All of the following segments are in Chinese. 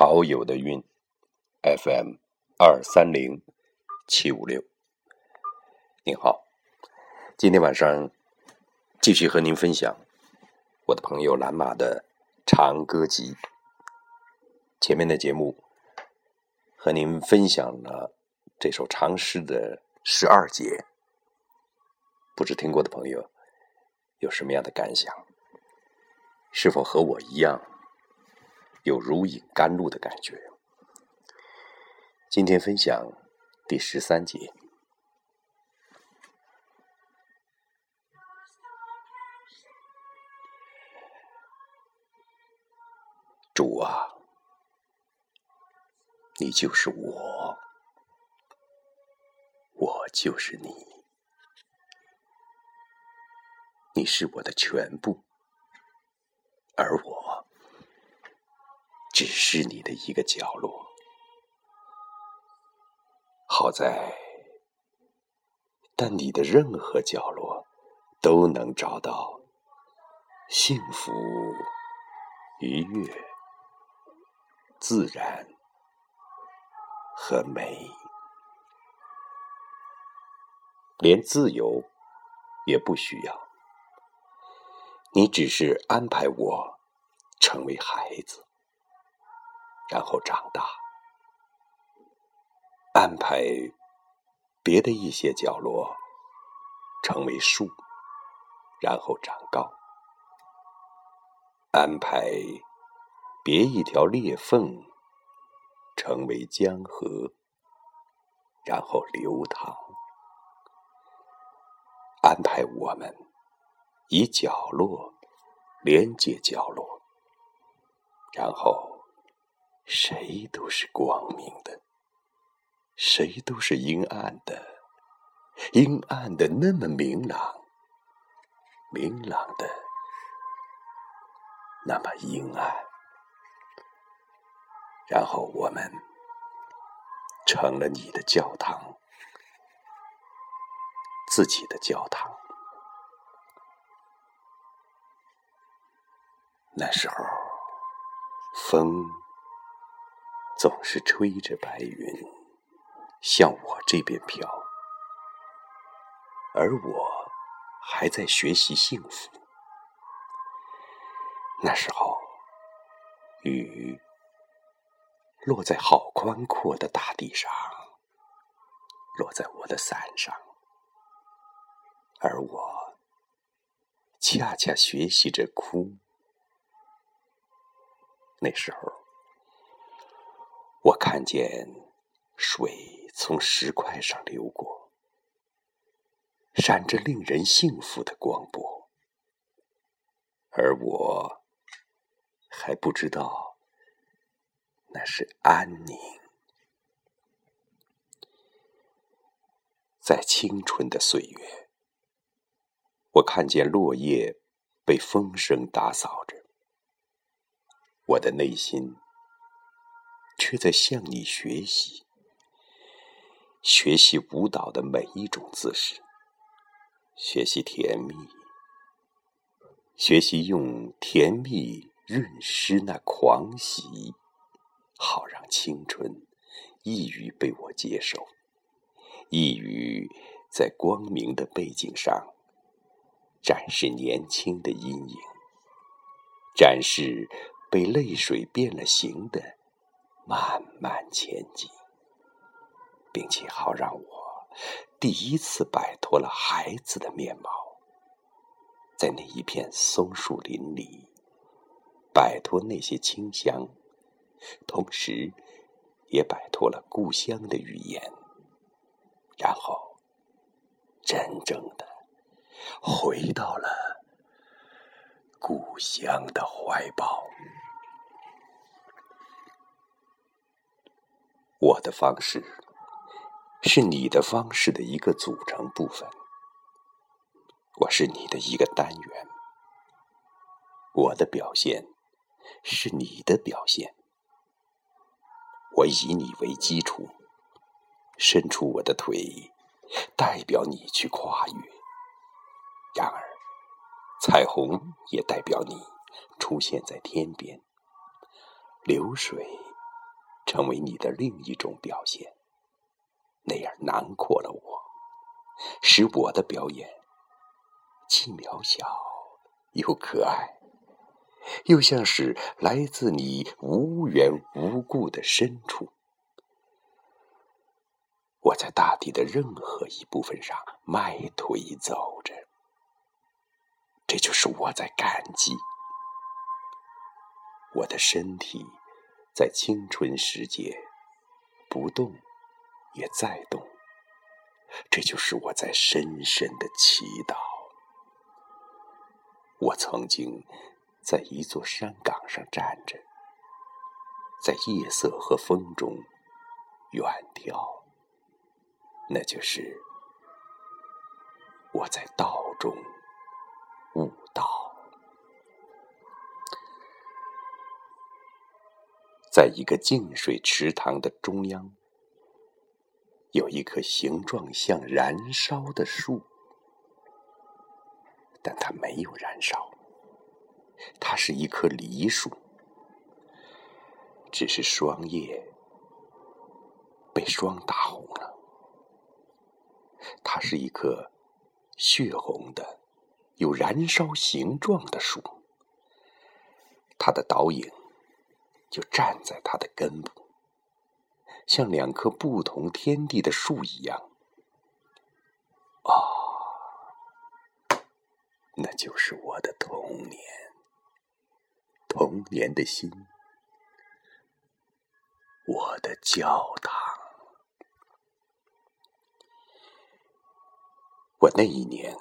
好友的韵，FM 二三零七五六。您好，今天晚上继续和您分享我的朋友蓝马的《长歌集》。前面的节目和您分享了这首长诗的十二节，不知听过的朋友有什么样的感想？是否和我一样？有如饮甘露的感觉。今天分享第十三节。主啊，你就是我，我就是你，你是我的全部，而我。只是你的一个角落，好在，但你的任何角落都能找到幸福、愉悦、自然和美，连自由也不需要。你只是安排我成为孩子。然后长大，安排别的一些角落成为树，然后长高；安排别一条裂缝成为江河，然后流淌；安排我们以角落连接角落，然后。谁都是光明的，谁都是阴暗的，阴暗的那么明朗，明朗的那么阴暗。然后我们成了你的教堂，自己的教堂。那时候，风。总是吹着白云向我这边飘，而我还在学习幸福。那时候，雨落在好宽阔的大地上，落在我的伞上，而我恰恰学习着哭。那时候。我看见水从石块上流过，闪着令人幸福的光波，而我还不知道那是安宁。在青春的岁月，我看见落叶被风声打扫着，我的内心。却在向你学习，学习舞蹈的每一种姿势，学习甜蜜，学习用甜蜜润湿那狂喜，好让青春易于被我接受，易于在光明的背景上展示年轻的阴影，展示被泪水变了形的。慢慢前进，并且好让我第一次摆脱了孩子的面貌，在那一片松树林里摆脱那些清香，同时也摆脱了故乡的语言，然后真正的回到了故乡的怀抱。我的方式是你的方式的一个组成部分，我是你的一个单元，我的表现是你的表现，我以你为基础，伸出我的腿，代表你去跨越。然而，彩虹也代表你出现在天边，流水。成为你的另一种表现，那样囊括了我，使我的表演既渺小又可爱，又像是来自你无缘无故的深处。我在大地的任何一部分上迈腿走着，这就是我在感激。我的身体在青春时节不动也在动，这就是我在深深的祈祷。我曾经在一座山岗上站着，在夜色和风中远眺。那就是我在道中在一个净水池塘的中央，有一棵形状像燃烧的树，但它没有燃烧，它是一棵梨树，只是霜叶被霜打红了。它是一棵血红的、有燃烧形状的树，它的倒影就站在它的根部，像两棵不同天地的树一样。啊，那就是我的童年，童年的心，我的教堂。我那一年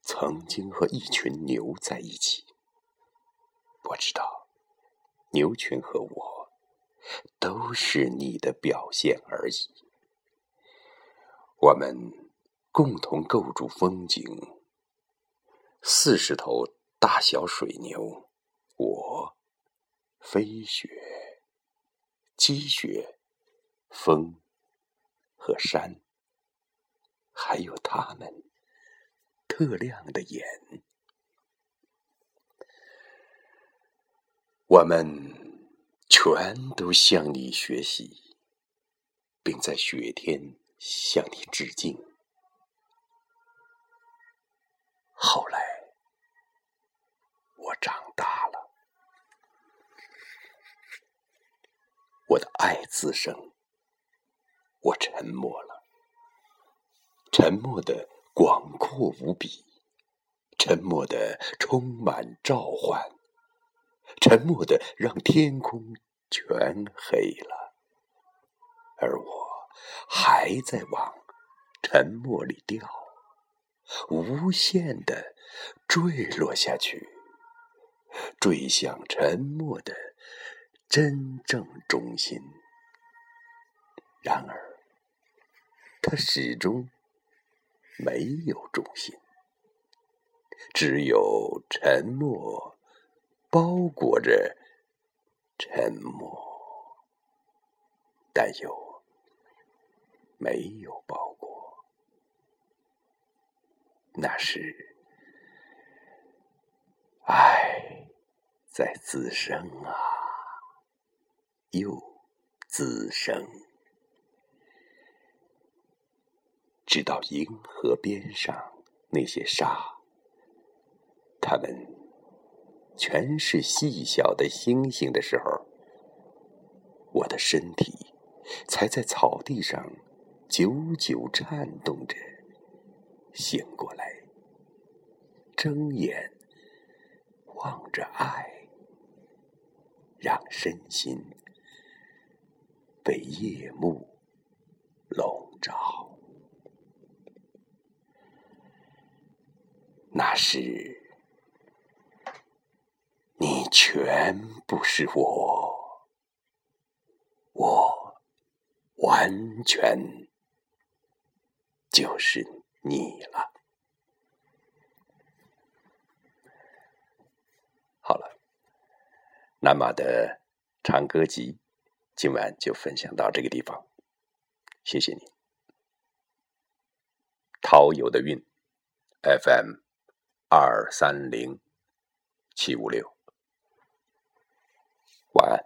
曾经和一群牛在一起，我知道牛群和我都是你的表现而已。我们共同构筑风景，四十头大小水牛，我飞雪、积雪、风和山。还有他们特亮的眼，我们全都向你学习，并在雪天向你致敬。后来，我长大了，我的爱滋生，我沉默了。沉默的广阔无比，沉默的充满召唤，沉默的让天空全黑了，而我还在往沉默里掉，无限的坠落下去，坠向沉默的真正中心。然而，它始终。没有中心，只有沉默包裹着沉默，但又没有包裹。那是爱在滋生啊，又滋生。直到银河边上那些沙，它们全是细小的星星的时候，我的身体才在草地上久久颤动着，醒过来，睁眼望着爱，让身心被夜幕笼罩。那是，你全部是我，我完全就是你了。好了，南马的长歌集今晚就分享到这个地方，谢谢你。陶友的韵，FM。二三零七五六。why?